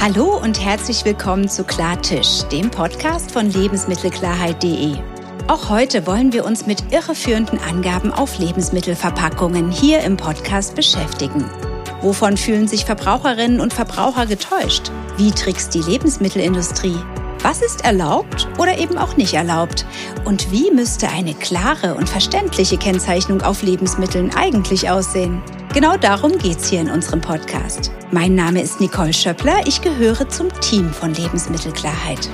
Hallo und herzlich willkommen zu Klartisch, dem Podcast von Lebensmittelklarheit.de. Auch heute wollen wir uns mit irreführenden Angaben auf Lebensmittelverpackungen hier im Podcast beschäftigen. Wovon fühlen sich Verbraucherinnen und Verbraucher getäuscht? Wie trickst die Lebensmittelindustrie? Was ist erlaubt oder eben auch nicht erlaubt? Und wie müsste eine klare und verständliche Kennzeichnung auf Lebensmitteln eigentlich aussehen? Genau darum geht's hier in unserem Podcast. Mein Name ist Nicole Schöppler, ich gehöre zum Team von Lebensmittelklarheit.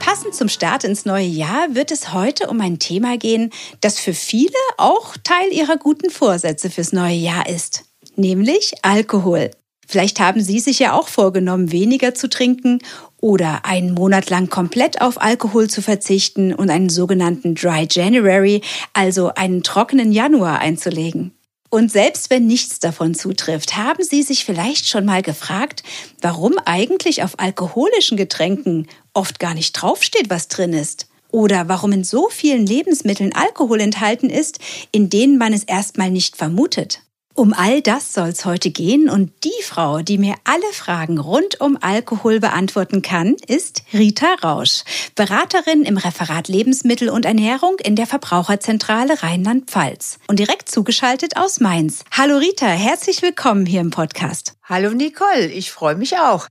Passend zum Start ins neue Jahr wird es heute um ein Thema gehen, das für viele auch Teil ihrer guten Vorsätze fürs neue Jahr ist nämlich Alkohol. Vielleicht haben Sie sich ja auch vorgenommen, weniger zu trinken oder einen Monat lang komplett auf Alkohol zu verzichten und einen sogenannten Dry January, also einen trockenen Januar einzulegen. Und selbst wenn nichts davon zutrifft, haben Sie sich vielleicht schon mal gefragt, warum eigentlich auf alkoholischen Getränken oft gar nicht draufsteht, was drin ist? Oder warum in so vielen Lebensmitteln Alkohol enthalten ist, in denen man es erstmal nicht vermutet? Um all das soll es heute gehen und die Frau, die mir alle Fragen rund um Alkohol beantworten kann, ist Rita Rausch, Beraterin im Referat Lebensmittel und Ernährung in der Verbraucherzentrale Rheinland-Pfalz und direkt zugeschaltet aus Mainz. Hallo Rita, herzlich willkommen hier im Podcast. Hallo Nicole, ich freue mich auch.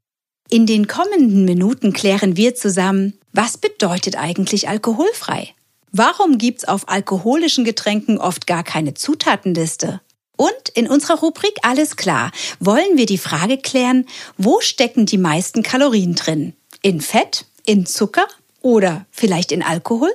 In den kommenden Minuten klären wir zusammen, was bedeutet eigentlich alkoholfrei? Warum gibt's auf alkoholischen Getränken oft gar keine Zutatenliste? Und in unserer Rubrik Alles klar wollen wir die Frage klären, wo stecken die meisten Kalorien drin? In Fett, in Zucker oder vielleicht in Alkohol?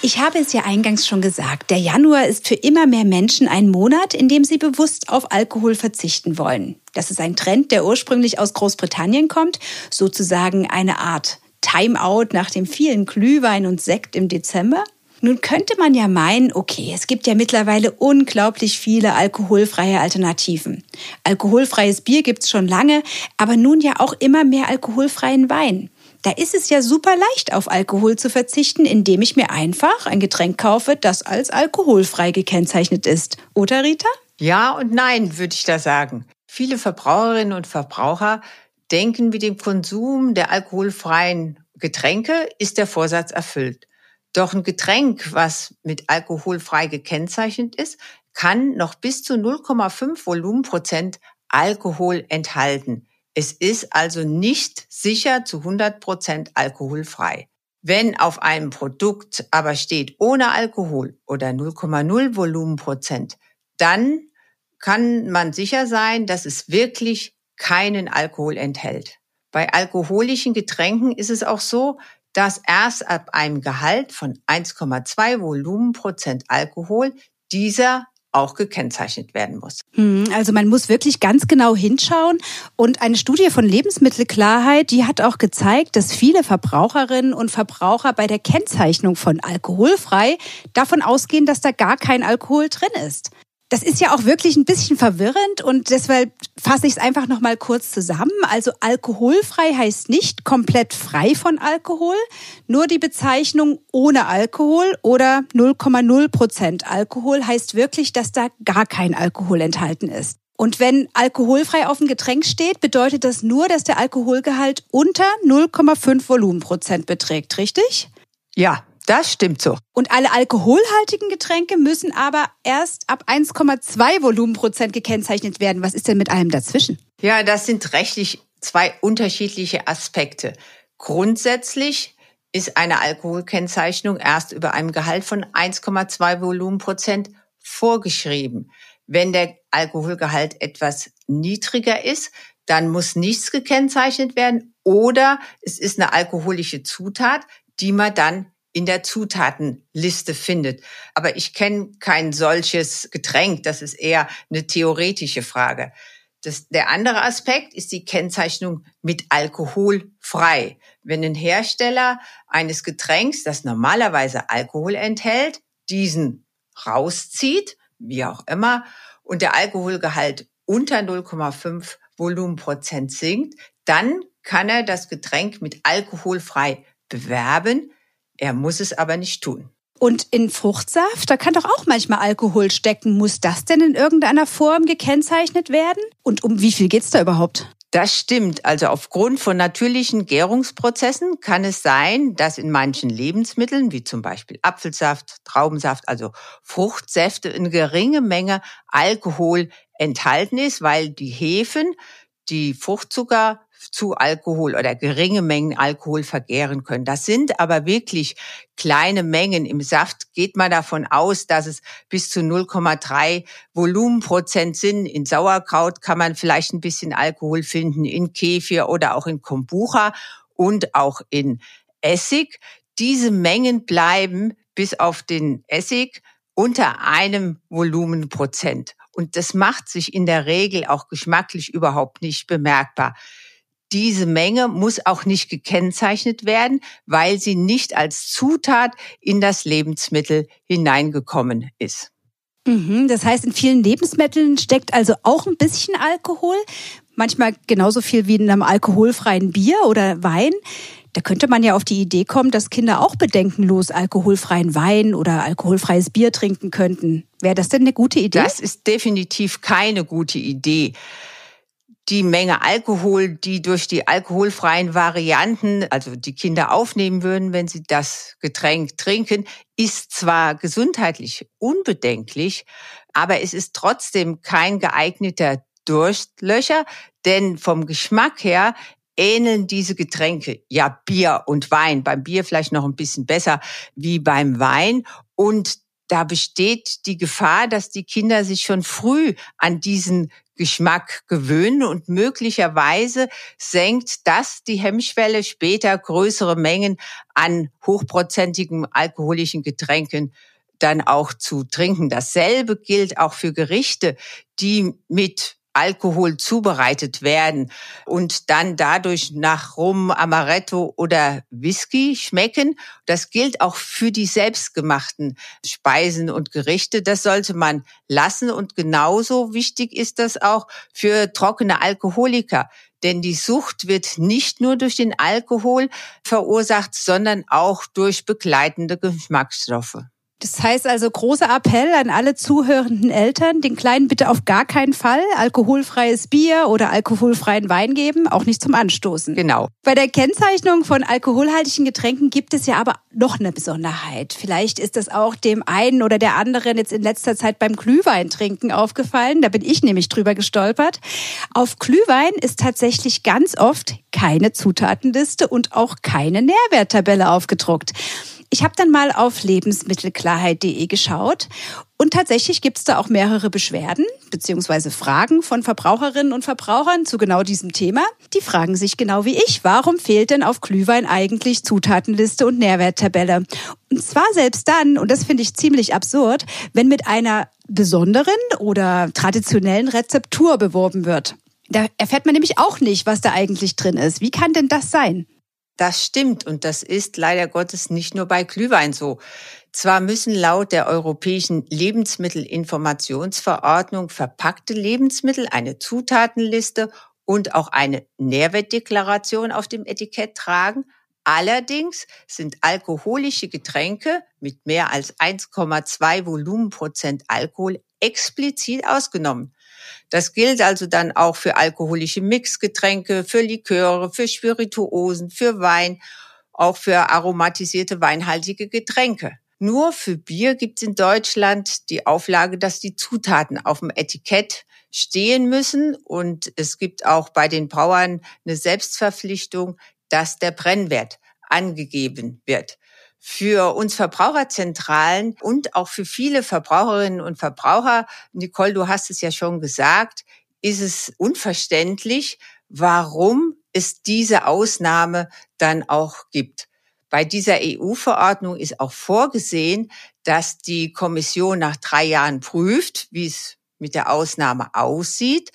Ich habe es ja eingangs schon gesagt, der Januar ist für immer mehr Menschen ein Monat, in dem sie bewusst auf Alkohol verzichten wollen. Das ist ein Trend, der ursprünglich aus Großbritannien kommt, sozusagen eine Art Timeout nach dem vielen Glühwein und Sekt im Dezember. Nun könnte man ja meinen, okay, es gibt ja mittlerweile unglaublich viele alkoholfreie Alternativen. Alkoholfreies Bier gibt's schon lange, aber nun ja auch immer mehr alkoholfreien Wein. Da ist es ja super leicht, auf Alkohol zu verzichten, indem ich mir einfach ein Getränk kaufe, das als alkoholfrei gekennzeichnet ist. Oder Rita? Ja und nein, würde ich da sagen. Viele Verbraucherinnen und Verbraucher denken, mit dem Konsum der alkoholfreien Getränke ist der Vorsatz erfüllt. Doch ein Getränk, was mit alkoholfrei gekennzeichnet ist, kann noch bis zu 0,5 Volumenprozent Alkohol enthalten. Es ist also nicht sicher zu 100 Prozent alkoholfrei. Wenn auf einem Produkt aber steht ohne Alkohol oder 0,0 Volumenprozent, dann kann man sicher sein, dass es wirklich keinen Alkohol enthält. Bei alkoholischen Getränken ist es auch so, dass erst ab einem Gehalt von 1,2 Volumenprozent Alkohol dieser auch gekennzeichnet werden muss. Hm, also man muss wirklich ganz genau hinschauen. Und eine Studie von Lebensmittelklarheit, die hat auch gezeigt, dass viele Verbraucherinnen und Verbraucher bei der Kennzeichnung von alkoholfrei davon ausgehen, dass da gar kein Alkohol drin ist. Das ist ja auch wirklich ein bisschen verwirrend und deshalb fasse ich es einfach noch mal kurz zusammen. Also alkoholfrei heißt nicht komplett frei von Alkohol, nur die Bezeichnung ohne Alkohol oder 0,0 Prozent Alkohol heißt wirklich, dass da gar kein Alkohol enthalten ist. Und wenn alkoholfrei auf dem Getränk steht, bedeutet das nur, dass der Alkoholgehalt unter 0,5 Volumenprozent beträgt, richtig? Ja, das stimmt so. Und alle alkoholhaltigen Getränke müssen aber erst ab 1,2 Volumenprozent gekennzeichnet werden. Was ist denn mit allem dazwischen? Ja, das sind rechtlich zwei unterschiedliche Aspekte. Grundsätzlich ist eine Alkoholkennzeichnung erst über einem Gehalt von 1,2 Volumenprozent vorgeschrieben. Wenn der Alkoholgehalt etwas niedriger ist, dann muss nichts gekennzeichnet werden oder es ist eine alkoholische Zutat, die man dann in der Zutatenliste findet. Aber ich kenne kein solches Getränk. Das ist eher eine theoretische Frage. Das, der andere Aspekt ist die Kennzeichnung mit Alkohol frei. Wenn ein Hersteller eines Getränks, das normalerweise Alkohol enthält, diesen rauszieht, wie auch immer, und der Alkoholgehalt unter 0,5 Volumenprozent sinkt, dann kann er das Getränk mit alkoholfrei bewerben, er muss es aber nicht tun. Und in Fruchtsaft, da kann doch auch manchmal Alkohol stecken. Muss das denn in irgendeiner Form gekennzeichnet werden? Und um wie viel geht's da überhaupt? Das stimmt. Also aufgrund von natürlichen Gärungsprozessen kann es sein, dass in manchen Lebensmitteln, wie zum Beispiel Apfelsaft, Traubensaft, also Fruchtsäfte, eine geringe Menge Alkohol enthalten ist, weil die Hefen die Fruchtzucker zu Alkohol oder geringe Mengen Alkohol vergären können. Das sind aber wirklich kleine Mengen. Im Saft geht man davon aus, dass es bis zu 0,3 Volumenprozent sind. In Sauerkraut kann man vielleicht ein bisschen Alkohol finden, in Kefir oder auch in Kombucha und auch in Essig. Diese Mengen bleiben bis auf den Essig unter einem Volumenprozent. Und das macht sich in der Regel auch geschmacklich überhaupt nicht bemerkbar diese Menge muss auch nicht gekennzeichnet werden, weil sie nicht als Zutat in das Lebensmittel hineingekommen ist. Mhm, das heißt, in vielen Lebensmitteln steckt also auch ein bisschen Alkohol, manchmal genauso viel wie in einem alkoholfreien Bier oder Wein. Da könnte man ja auf die Idee kommen, dass Kinder auch bedenkenlos alkoholfreien Wein oder alkoholfreies Bier trinken könnten. Wäre das denn eine gute Idee? Das ist definitiv keine gute Idee die Menge Alkohol, die durch die alkoholfreien Varianten, also die Kinder aufnehmen würden, wenn sie das Getränk trinken, ist zwar gesundheitlich unbedenklich, aber es ist trotzdem kein geeigneter Durstlöcher, denn vom Geschmack her ähneln diese Getränke ja Bier und Wein. Beim Bier vielleicht noch ein bisschen besser wie beim Wein. Und da besteht die Gefahr, dass die Kinder sich schon früh an diesen Geschmack gewöhnen und möglicherweise senkt das die Hemmschwelle, später größere Mengen an hochprozentigen alkoholischen Getränken dann auch zu trinken. Dasselbe gilt auch für Gerichte, die mit Alkohol zubereitet werden und dann dadurch nach Rum, Amaretto oder Whisky schmecken. Das gilt auch für die selbstgemachten Speisen und Gerichte. Das sollte man lassen und genauso wichtig ist das auch für trockene Alkoholiker. Denn die Sucht wird nicht nur durch den Alkohol verursacht, sondern auch durch begleitende Geschmacksstoffe. Das heißt also großer Appell an alle zuhörenden Eltern, den Kleinen bitte auf gar keinen Fall alkoholfreies Bier oder alkoholfreien Wein geben, auch nicht zum Anstoßen. Genau. Bei der Kennzeichnung von alkoholhaltigen Getränken gibt es ja aber noch eine Besonderheit. Vielleicht ist das auch dem einen oder der anderen jetzt in letzter Zeit beim Glühwein trinken aufgefallen. Da bin ich nämlich drüber gestolpert. Auf Glühwein ist tatsächlich ganz oft keine Zutatenliste und auch keine Nährwerttabelle aufgedruckt. Ich habe dann mal auf lebensmittelklarheit.de geschaut und tatsächlich gibt es da auch mehrere Beschwerden bzw. Fragen von Verbraucherinnen und Verbrauchern zu genau diesem Thema. Die fragen sich genau wie ich, warum fehlt denn auf Glühwein eigentlich Zutatenliste und Nährwerttabelle? Und zwar selbst dann, und das finde ich ziemlich absurd, wenn mit einer besonderen oder traditionellen Rezeptur beworben wird. Da erfährt man nämlich auch nicht, was da eigentlich drin ist. Wie kann denn das sein? Das stimmt und das ist leider Gottes nicht nur bei Glühwein so. Zwar müssen laut der Europäischen Lebensmittelinformationsverordnung verpackte Lebensmittel eine Zutatenliste und auch eine Nährwertdeklaration auf dem Etikett tragen. Allerdings sind alkoholische Getränke mit mehr als 1,2 Volumenprozent Alkohol explizit ausgenommen. Das gilt also dann auch für alkoholische Mixgetränke, für Liköre, für Spirituosen, für Wein, auch für aromatisierte weinhaltige Getränke. Nur für Bier gibt es in Deutschland die Auflage, dass die Zutaten auf dem Etikett stehen müssen. Und es gibt auch bei den Brauern eine Selbstverpflichtung, dass der Brennwert angegeben wird für uns Verbraucherzentralen und auch für viele Verbraucherinnen und Verbraucher, Nicole, du hast es ja schon gesagt, ist es unverständlich, warum es diese Ausnahme dann auch gibt. Bei dieser EU-Verordnung ist auch vorgesehen, dass die Kommission nach drei Jahren prüft, wie es mit der Ausnahme aussieht.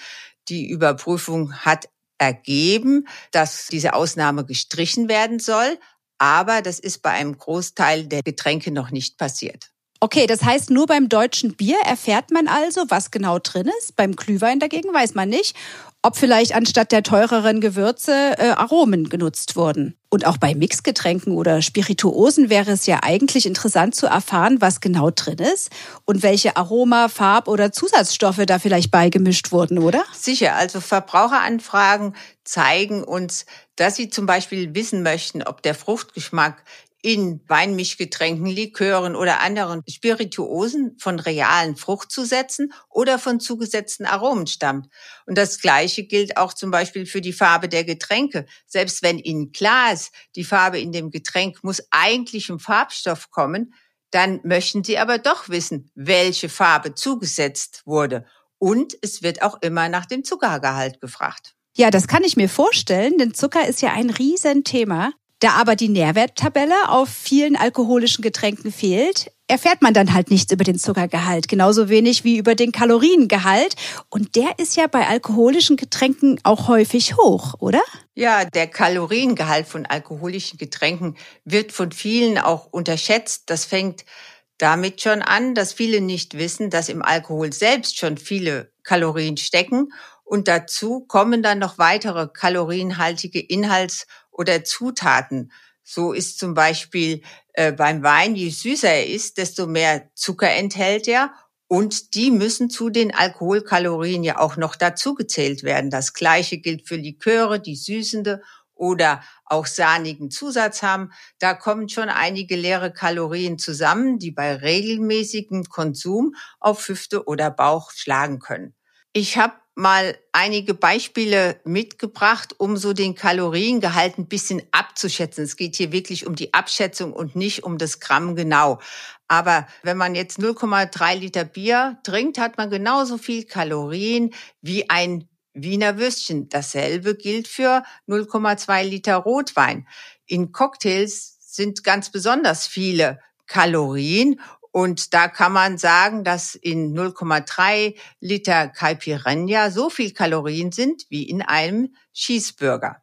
Die Überprüfung hat ergeben, dass diese Ausnahme gestrichen werden soll. Aber das ist bei einem Großteil der Getränke noch nicht passiert. Okay, das heißt, nur beim deutschen Bier erfährt man also, was genau drin ist. Beim Glühwein dagegen weiß man nicht ob vielleicht anstatt der teureren Gewürze äh, Aromen genutzt wurden. Und auch bei Mixgetränken oder Spirituosen wäre es ja eigentlich interessant zu erfahren, was genau drin ist und welche Aroma, Farb- oder Zusatzstoffe da vielleicht beigemischt wurden, oder? Sicher, also Verbraucheranfragen zeigen uns, dass sie zum Beispiel wissen möchten, ob der Fruchtgeschmack in Weinmischgetränken, Likören oder anderen Spirituosen von realen Fruchtzusätzen oder von zugesetzten Aromen stammt. Und das Gleiche gilt auch zum Beispiel für die Farbe der Getränke. Selbst wenn Ihnen klar ist, die Farbe in dem Getränk muss eigentlich im Farbstoff kommen, dann möchten Sie aber doch wissen, welche Farbe zugesetzt wurde. Und es wird auch immer nach dem Zuckergehalt gefragt. Ja, das kann ich mir vorstellen, denn Zucker ist ja ein Riesenthema. Da aber die Nährwerttabelle auf vielen alkoholischen Getränken fehlt, erfährt man dann halt nichts über den Zuckergehalt, genauso wenig wie über den Kaloriengehalt. Und der ist ja bei alkoholischen Getränken auch häufig hoch, oder? Ja, der Kaloriengehalt von alkoholischen Getränken wird von vielen auch unterschätzt. Das fängt damit schon an, dass viele nicht wissen, dass im Alkohol selbst schon viele Kalorien stecken. Und dazu kommen dann noch weitere kalorienhaltige Inhalts- oder Zutaten. So ist zum Beispiel äh, beim Wein, je süßer er ist, desto mehr Zucker enthält er. Und die müssen zu den Alkoholkalorien ja auch noch dazugezählt werden. Das Gleiche gilt für Liköre, die süßende oder auch sahnigen Zusatz haben. Da kommen schon einige leere Kalorien zusammen, die bei regelmäßigem Konsum auf Hüfte oder Bauch schlagen können. Ich habe mal einige Beispiele mitgebracht, um so den Kaloriengehalt ein bisschen abzuschätzen. Es geht hier wirklich um die Abschätzung und nicht um das Gramm genau. Aber wenn man jetzt 0,3 Liter Bier trinkt, hat man genauso viel Kalorien wie ein Wiener Würstchen. Dasselbe gilt für 0,2 Liter Rotwein. In Cocktails sind ganz besonders viele Kalorien und da kann man sagen, dass in 0,3 Liter Caipirinha so viel Kalorien sind wie in einem Cheeseburger.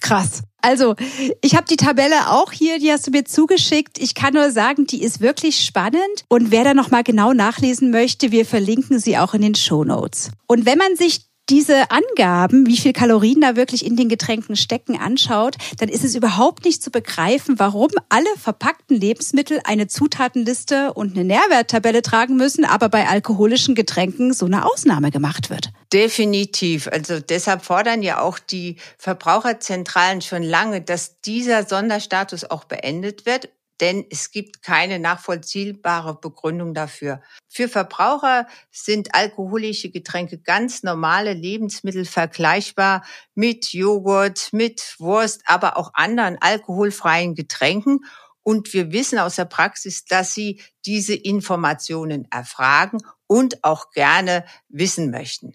Krass. Also, ich habe die Tabelle auch hier, die hast du mir zugeschickt. Ich kann nur sagen, die ist wirklich spannend. Und wer da nochmal genau nachlesen möchte, wir verlinken sie auch in den Show Notes. Und wenn man sich diese Angaben, wie viel Kalorien da wirklich in den Getränken stecken, anschaut, dann ist es überhaupt nicht zu begreifen, warum alle verpackten Lebensmittel eine Zutatenliste und eine Nährwerttabelle tragen müssen, aber bei alkoholischen Getränken so eine Ausnahme gemacht wird. Definitiv. Also deshalb fordern ja auch die Verbraucherzentralen schon lange, dass dieser Sonderstatus auch beendet wird denn es gibt keine nachvollziehbare Begründung dafür. Für Verbraucher sind alkoholische Getränke ganz normale Lebensmittel vergleichbar mit Joghurt, mit Wurst, aber auch anderen alkoholfreien Getränken. Und wir wissen aus der Praxis, dass sie diese Informationen erfragen und auch gerne wissen möchten.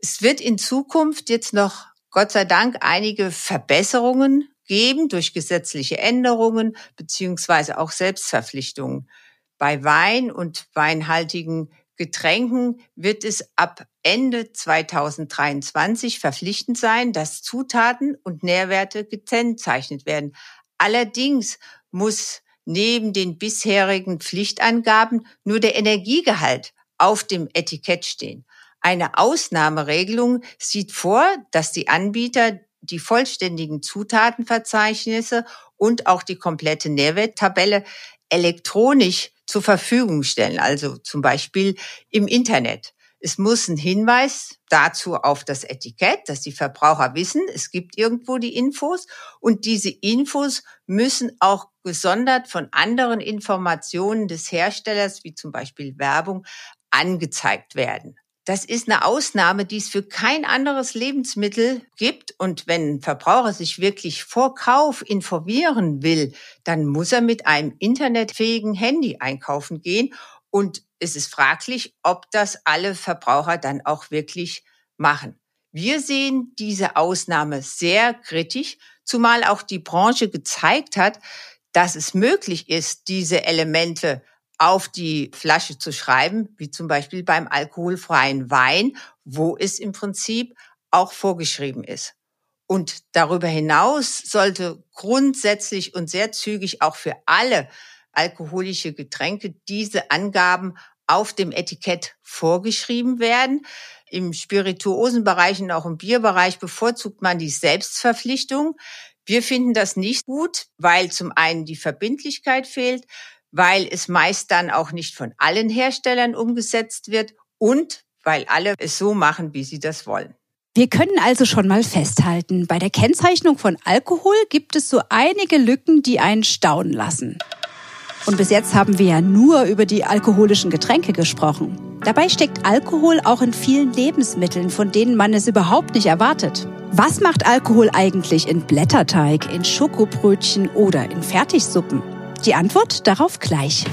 Es wird in Zukunft jetzt noch Gott sei Dank einige Verbesserungen geben durch gesetzliche Änderungen beziehungsweise auch Selbstverpflichtungen. Bei Wein und weinhaltigen Getränken wird es ab Ende 2023 verpflichtend sein, dass Zutaten und Nährwerte gekennzeichnet werden. Allerdings muss neben den bisherigen Pflichtangaben nur der Energiegehalt auf dem Etikett stehen. Eine Ausnahmeregelung sieht vor, dass die Anbieter die vollständigen Zutatenverzeichnisse und auch die komplette Nährwerttabelle elektronisch zur Verfügung stellen, also zum Beispiel im Internet. Es muss ein Hinweis dazu auf das Etikett, dass die Verbraucher wissen, es gibt irgendwo die Infos und diese Infos müssen auch gesondert von anderen Informationen des Herstellers, wie zum Beispiel Werbung, angezeigt werden. Das ist eine Ausnahme, die es für kein anderes Lebensmittel gibt. Und wenn ein Verbraucher sich wirklich vor Kauf informieren will, dann muss er mit einem internetfähigen Handy einkaufen gehen. Und es ist fraglich, ob das alle Verbraucher dann auch wirklich machen. Wir sehen diese Ausnahme sehr kritisch, zumal auch die Branche gezeigt hat, dass es möglich ist, diese Elemente auf die Flasche zu schreiben, wie zum Beispiel beim alkoholfreien Wein, wo es im Prinzip auch vorgeschrieben ist. Und darüber hinaus sollte grundsätzlich und sehr zügig auch für alle alkoholische Getränke diese Angaben auf dem Etikett vorgeschrieben werden. Im Spirituosenbereich und auch im Bierbereich bevorzugt man die Selbstverpflichtung. Wir finden das nicht gut, weil zum einen die Verbindlichkeit fehlt, weil es meist dann auch nicht von allen Herstellern umgesetzt wird und weil alle es so machen, wie sie das wollen. Wir können also schon mal festhalten, bei der Kennzeichnung von Alkohol gibt es so einige Lücken, die einen staunen lassen. Und bis jetzt haben wir ja nur über die alkoholischen Getränke gesprochen. Dabei steckt Alkohol auch in vielen Lebensmitteln, von denen man es überhaupt nicht erwartet. Was macht Alkohol eigentlich in Blätterteig, in Schokobrötchen oder in Fertigsuppen? Die Antwort darauf gleich.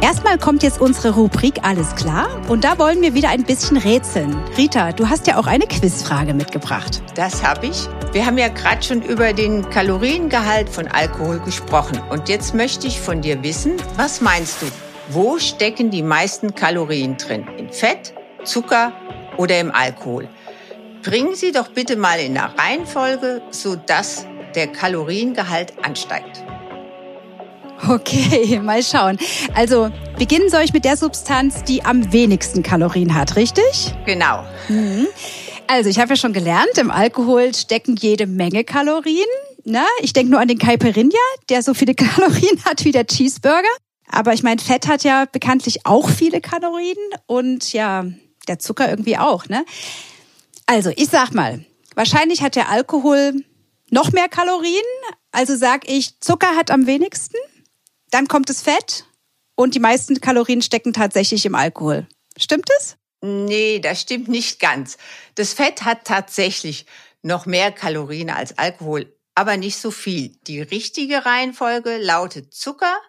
Erstmal kommt jetzt unsere Rubrik Alles klar und da wollen wir wieder ein bisschen rätseln. Rita, du hast ja auch eine Quizfrage mitgebracht. Das habe ich. Wir haben ja gerade schon über den Kaloriengehalt von Alkohol gesprochen und jetzt möchte ich von dir wissen, was meinst du? Wo stecken die meisten Kalorien drin? In Fett, Zucker oder im Alkohol? Bringen Sie doch bitte mal in der Reihenfolge, sodass der Kaloriengehalt ansteigt. Okay, mal schauen. Also beginnen soll ich mit der Substanz, die am wenigsten Kalorien hat, richtig? Genau. Mhm. Also ich habe ja schon gelernt, im Alkohol stecken jede Menge Kalorien. Na, ich denke nur an den Caipirinha, der so viele Kalorien hat wie der Cheeseburger. Aber ich meine, Fett hat ja bekanntlich auch viele Kalorien und ja, der Zucker irgendwie auch, ne? Also, ich sag mal, wahrscheinlich hat der Alkohol noch mehr Kalorien. Also sag ich, Zucker hat am wenigsten. Dann kommt das Fett und die meisten Kalorien stecken tatsächlich im Alkohol. Stimmt es? Nee, das stimmt nicht ganz. Das Fett hat tatsächlich noch mehr Kalorien als Alkohol, aber nicht so viel. Die richtige Reihenfolge lautet Zucker,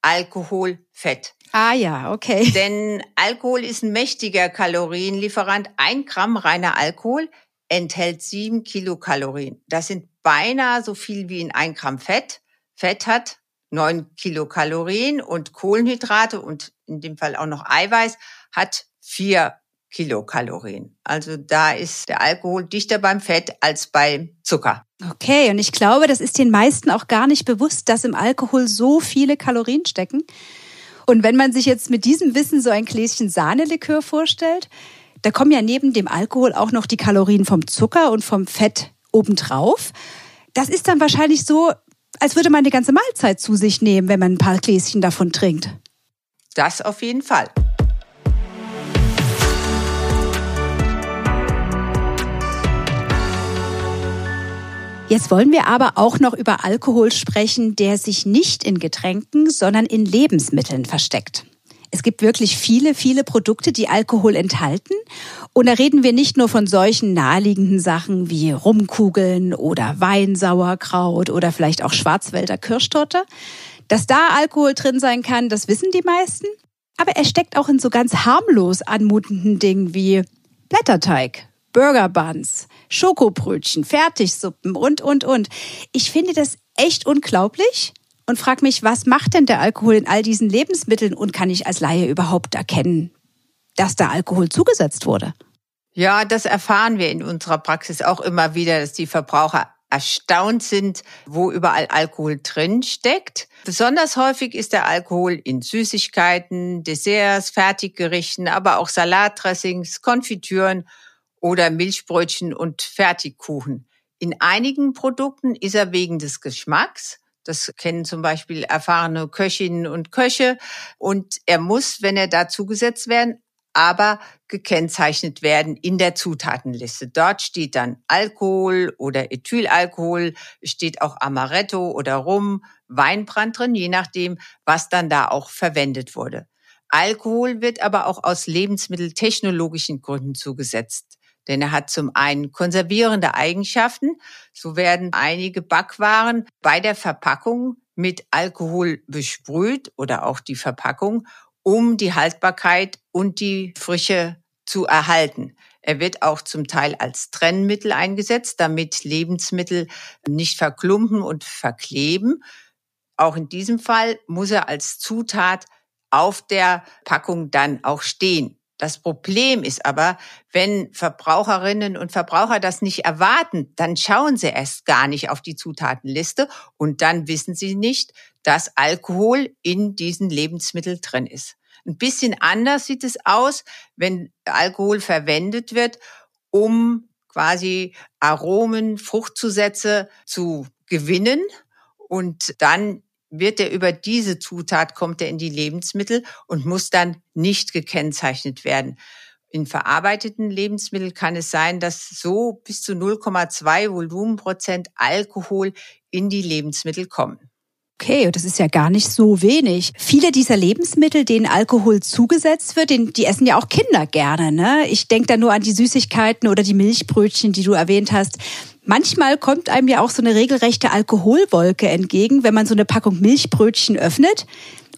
Alkohol, Fett. Ah ja, okay. Denn Alkohol ist ein mächtiger Kalorienlieferant. Ein Gramm reiner Alkohol enthält sieben Kilokalorien. Das sind beinahe so viel wie in ein Gramm Fett. Fett hat 9 Kilokalorien und Kohlenhydrate und in dem Fall auch noch Eiweiß hat 4 Kilokalorien. Also da ist der Alkohol dichter beim Fett als bei Zucker. Okay, und ich glaube, das ist den meisten auch gar nicht bewusst, dass im Alkohol so viele Kalorien stecken. Und wenn man sich jetzt mit diesem Wissen so ein Gläschen Sahnelikör vorstellt, da kommen ja neben dem Alkohol auch noch die Kalorien vom Zucker und vom Fett obendrauf. Das ist dann wahrscheinlich so, als würde man eine ganze Mahlzeit zu sich nehmen, wenn man ein paar Gläschen davon trinkt. Das auf jeden Fall. Jetzt wollen wir aber auch noch über Alkohol sprechen, der sich nicht in Getränken, sondern in Lebensmitteln versteckt. Es gibt wirklich viele, viele Produkte, die Alkohol enthalten. Und da reden wir nicht nur von solchen naheliegenden Sachen wie Rumkugeln oder Weinsauerkraut oder vielleicht auch Schwarzwälder Kirschtorte. Dass da Alkohol drin sein kann, das wissen die meisten. Aber er steckt auch in so ganz harmlos anmutenden Dingen wie Blätterteig, Burger Buns, Schokobrötchen, Fertigsuppen und, und, und. Ich finde das echt unglaublich und frage mich, was macht denn der Alkohol in all diesen Lebensmitteln und kann ich als Laie überhaupt erkennen, dass da Alkohol zugesetzt wurde? Ja, das erfahren wir in unserer Praxis auch immer wieder, dass die Verbraucher erstaunt sind, wo überall Alkohol drin steckt. Besonders häufig ist der Alkohol in Süßigkeiten, Desserts, Fertiggerichten, aber auch Salatdressings, Konfitüren oder Milchbrötchen und Fertigkuchen. In einigen Produkten ist er wegen des Geschmacks das kennen zum Beispiel erfahrene Köchinnen und Köche. Und er muss, wenn er da zugesetzt werden, aber gekennzeichnet werden in der Zutatenliste. Dort steht dann Alkohol oder Ethylalkohol, steht auch Amaretto oder Rum, Weinbrand drin, je nachdem, was dann da auch verwendet wurde. Alkohol wird aber auch aus lebensmitteltechnologischen Gründen zugesetzt denn er hat zum einen konservierende Eigenschaften. So werden einige Backwaren bei der Verpackung mit Alkohol besprüht oder auch die Verpackung, um die Haltbarkeit und die Frische zu erhalten. Er wird auch zum Teil als Trennmittel eingesetzt, damit Lebensmittel nicht verklumpen und verkleben. Auch in diesem Fall muss er als Zutat auf der Packung dann auch stehen. Das Problem ist aber, wenn Verbraucherinnen und Verbraucher das nicht erwarten, dann schauen sie erst gar nicht auf die Zutatenliste und dann wissen sie nicht, dass Alkohol in diesen Lebensmitteln drin ist. Ein bisschen anders sieht es aus, wenn Alkohol verwendet wird, um quasi Aromen, Fruchtzusätze zu gewinnen und dann wird er über diese Zutat kommt er in die Lebensmittel und muss dann nicht gekennzeichnet werden. In verarbeiteten Lebensmitteln kann es sein, dass so bis zu 0,2 Volumenprozent Alkohol in die Lebensmittel kommen. Okay, das ist ja gar nicht so wenig. Viele dieser Lebensmittel, denen Alkohol zugesetzt wird, die essen ja auch Kinder gerne. Ne? Ich denke da nur an die Süßigkeiten oder die Milchbrötchen, die du erwähnt hast. Manchmal kommt einem ja auch so eine regelrechte Alkoholwolke entgegen, wenn man so eine Packung Milchbrötchen öffnet.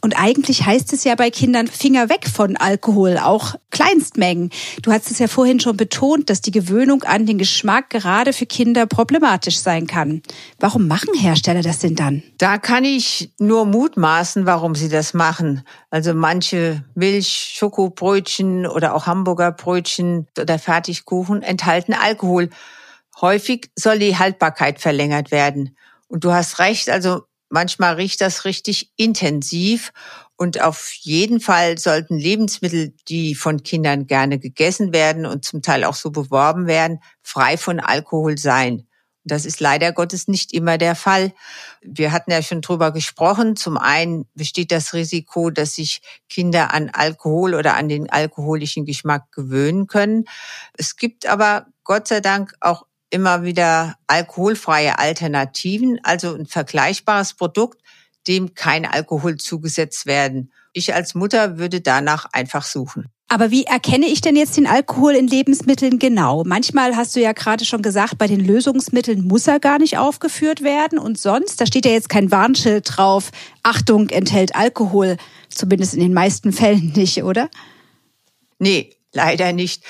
Und eigentlich heißt es ja bei Kindern Finger weg von Alkohol, auch Kleinstmengen. Du hast es ja vorhin schon betont, dass die Gewöhnung an den Geschmack gerade für Kinder problematisch sein kann. Warum machen Hersteller das denn dann? Da kann ich nur mutmaßen, warum sie das machen. Also manche Milch, Schokobrötchen oder auch Hamburger Brötchen oder Fertigkuchen enthalten Alkohol. Häufig soll die Haltbarkeit verlängert werden. Und du hast recht, also manchmal riecht das richtig intensiv. Und auf jeden Fall sollten Lebensmittel, die von Kindern gerne gegessen werden und zum Teil auch so beworben werden, frei von Alkohol sein. Das ist leider Gottes nicht immer der Fall. Wir hatten ja schon drüber gesprochen. Zum einen besteht das Risiko, dass sich Kinder an Alkohol oder an den alkoholischen Geschmack gewöhnen können. Es gibt aber Gott sei Dank auch immer wieder alkoholfreie Alternativen, also ein vergleichbares Produkt, dem kein Alkohol zugesetzt werden. Ich als Mutter würde danach einfach suchen. Aber wie erkenne ich denn jetzt den Alkohol in Lebensmitteln genau? Manchmal hast du ja gerade schon gesagt, bei den Lösungsmitteln muss er gar nicht aufgeführt werden und sonst, da steht ja jetzt kein Warnschild drauf, Achtung, enthält Alkohol, zumindest in den meisten Fällen nicht, oder? Nee, leider nicht.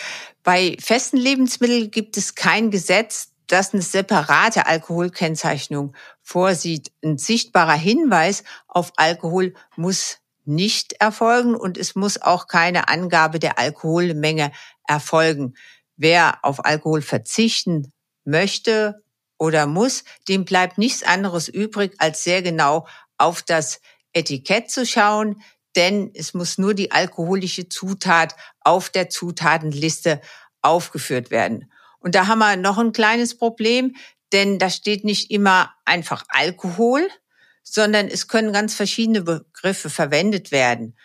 Bei festen Lebensmitteln gibt es kein Gesetz, das eine separate Alkoholkennzeichnung vorsieht. Ein sichtbarer Hinweis auf Alkohol muss nicht erfolgen und es muss auch keine Angabe der Alkoholmenge erfolgen. Wer auf Alkohol verzichten möchte oder muss, dem bleibt nichts anderes übrig, als sehr genau auf das Etikett zu schauen, denn es muss nur die alkoholische Zutat auf der Zutatenliste aufgeführt werden. Und da haben wir noch ein kleines Problem, denn da steht nicht immer einfach Alkohol, sondern es können ganz verschiedene Begriffe verwendet werden.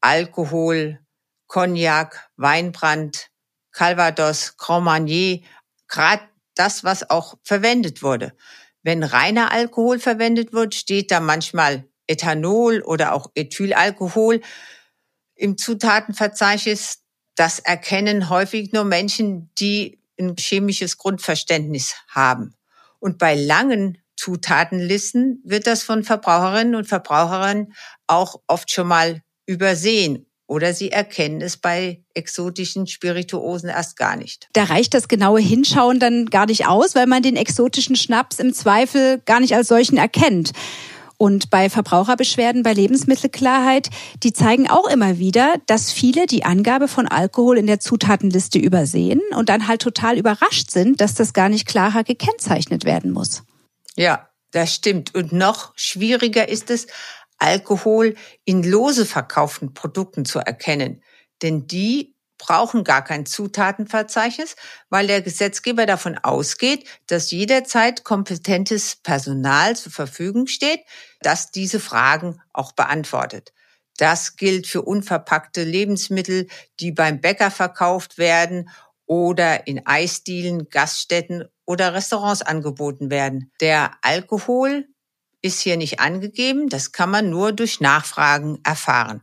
Alkohol, Cognac, Weinbrand, Calvados, Grand Marnier, gerade das, was auch verwendet wurde. Wenn reiner Alkohol verwendet wird, steht da manchmal Ethanol oder auch Ethylalkohol im Zutatenverzeichnis. Das erkennen häufig nur Menschen, die ein chemisches Grundverständnis haben. Und bei langen Zutatenlisten wird das von Verbraucherinnen und Verbrauchern auch oft schon mal übersehen oder sie erkennen es bei exotischen Spirituosen erst gar nicht. Da reicht das genaue Hinschauen dann gar nicht aus, weil man den exotischen Schnaps im Zweifel gar nicht als solchen erkennt. Und bei Verbraucherbeschwerden bei Lebensmittelklarheit, die zeigen auch immer wieder, dass viele die Angabe von Alkohol in der Zutatenliste übersehen und dann halt total überrascht sind, dass das gar nicht klarer gekennzeichnet werden muss. Ja, das stimmt. Und noch schwieriger ist es, Alkohol in lose verkauften Produkten zu erkennen. Denn die brauchen gar kein Zutatenverzeichnis, weil der Gesetzgeber davon ausgeht, dass jederzeit kompetentes Personal zur Verfügung steht, das diese Fragen auch beantwortet. Das gilt für unverpackte Lebensmittel, die beim Bäcker verkauft werden oder in Eisdielen, Gaststätten oder Restaurants angeboten werden. Der Alkohol ist hier nicht angegeben, das kann man nur durch Nachfragen erfahren.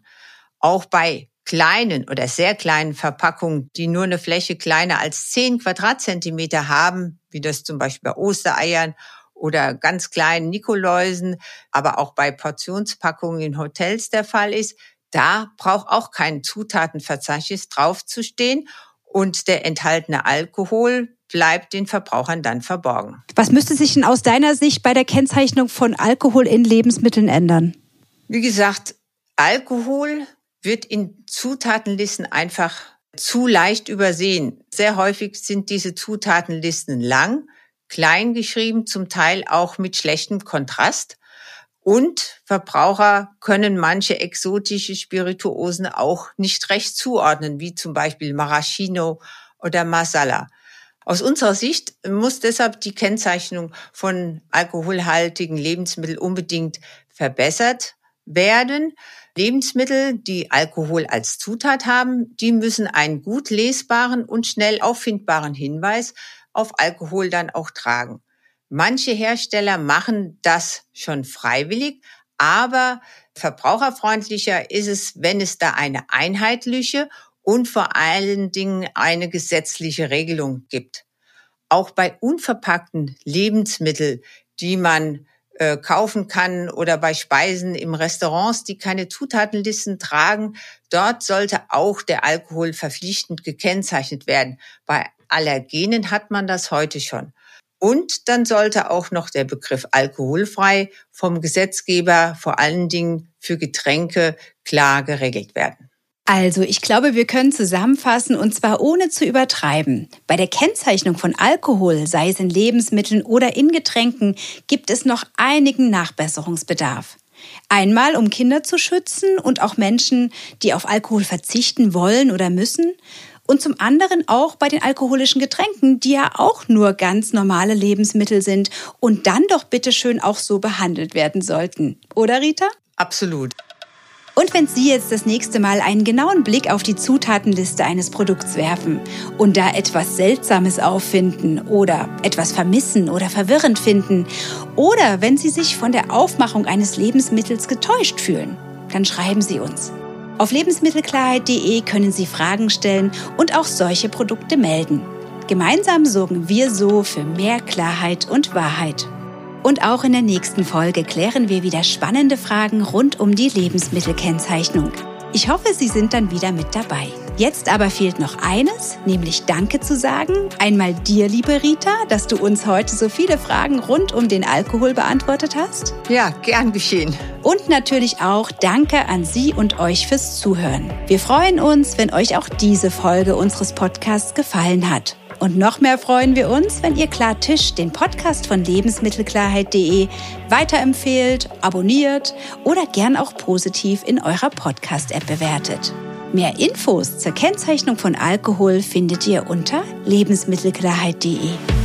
Auch bei kleinen oder sehr kleinen Verpackungen, die nur eine Fläche kleiner als 10 Quadratzentimeter haben, wie das zum Beispiel bei Ostereiern oder ganz kleinen Nikoläusen, aber auch bei Portionspackungen in Hotels der Fall ist, da braucht auch kein Zutatenverzeichnis draufzustehen und der enthaltene Alkohol bleibt den Verbrauchern dann verborgen. Was müsste sich denn aus deiner Sicht bei der Kennzeichnung von Alkohol in Lebensmitteln ändern? Wie gesagt, Alkohol wird in Zutatenlisten einfach zu leicht übersehen. Sehr häufig sind diese Zutatenlisten lang, klein geschrieben, zum Teil auch mit schlechtem Kontrast. Und Verbraucher können manche exotische Spirituosen auch nicht recht zuordnen, wie zum Beispiel Maraschino oder Masala. Aus unserer Sicht muss deshalb die Kennzeichnung von alkoholhaltigen Lebensmitteln unbedingt verbessert werden. Lebensmittel, die Alkohol als Zutat haben, die müssen einen gut lesbaren und schnell auffindbaren Hinweis auf Alkohol dann auch tragen. Manche Hersteller machen das schon freiwillig, aber verbraucherfreundlicher ist es, wenn es da eine einheitliche und vor allen Dingen eine gesetzliche Regelung gibt. Auch bei unverpackten Lebensmitteln, die man äh, kaufen kann oder bei Speisen im Restaurants, die keine Zutatenlisten tragen, dort sollte auch der Alkohol verpflichtend gekennzeichnet werden. Bei Allergenen hat man das heute schon. Und dann sollte auch noch der Begriff alkoholfrei vom Gesetzgeber vor allen Dingen für Getränke klar geregelt werden. Also, ich glaube, wir können zusammenfassen und zwar ohne zu übertreiben. Bei der Kennzeichnung von Alkohol, sei es in Lebensmitteln oder in Getränken, gibt es noch einigen Nachbesserungsbedarf. Einmal, um Kinder zu schützen und auch Menschen, die auf Alkohol verzichten wollen oder müssen und zum anderen auch bei den alkoholischen Getränken, die ja auch nur ganz normale Lebensmittel sind und dann doch bitteschön auch so behandelt werden sollten. Oder Rita? Absolut. Und wenn Sie jetzt das nächste Mal einen genauen Blick auf die Zutatenliste eines Produkts werfen und da etwas Seltsames auffinden oder etwas vermissen oder verwirrend finden oder wenn Sie sich von der Aufmachung eines Lebensmittels getäuscht fühlen, dann schreiben Sie uns. Auf lebensmittelklarheit.de können Sie Fragen stellen und auch solche Produkte melden. Gemeinsam sorgen wir so für mehr Klarheit und Wahrheit. Und auch in der nächsten Folge klären wir wieder spannende Fragen rund um die Lebensmittelkennzeichnung. Ich hoffe, Sie sind dann wieder mit dabei. Jetzt aber fehlt noch eines, nämlich Danke zu sagen. Einmal dir, liebe Rita, dass du uns heute so viele Fragen rund um den Alkohol beantwortet hast. Ja, gern geschehen. Und natürlich auch Danke an Sie und euch fürs Zuhören. Wir freuen uns, wenn euch auch diese Folge unseres Podcasts gefallen hat. Und noch mehr freuen wir uns, wenn ihr Klartisch, den Podcast von lebensmittelklarheit.de, weiterempfehlt, abonniert oder gern auch positiv in eurer Podcast-App bewertet. Mehr Infos zur Kennzeichnung von Alkohol findet ihr unter lebensmittelklarheit.de.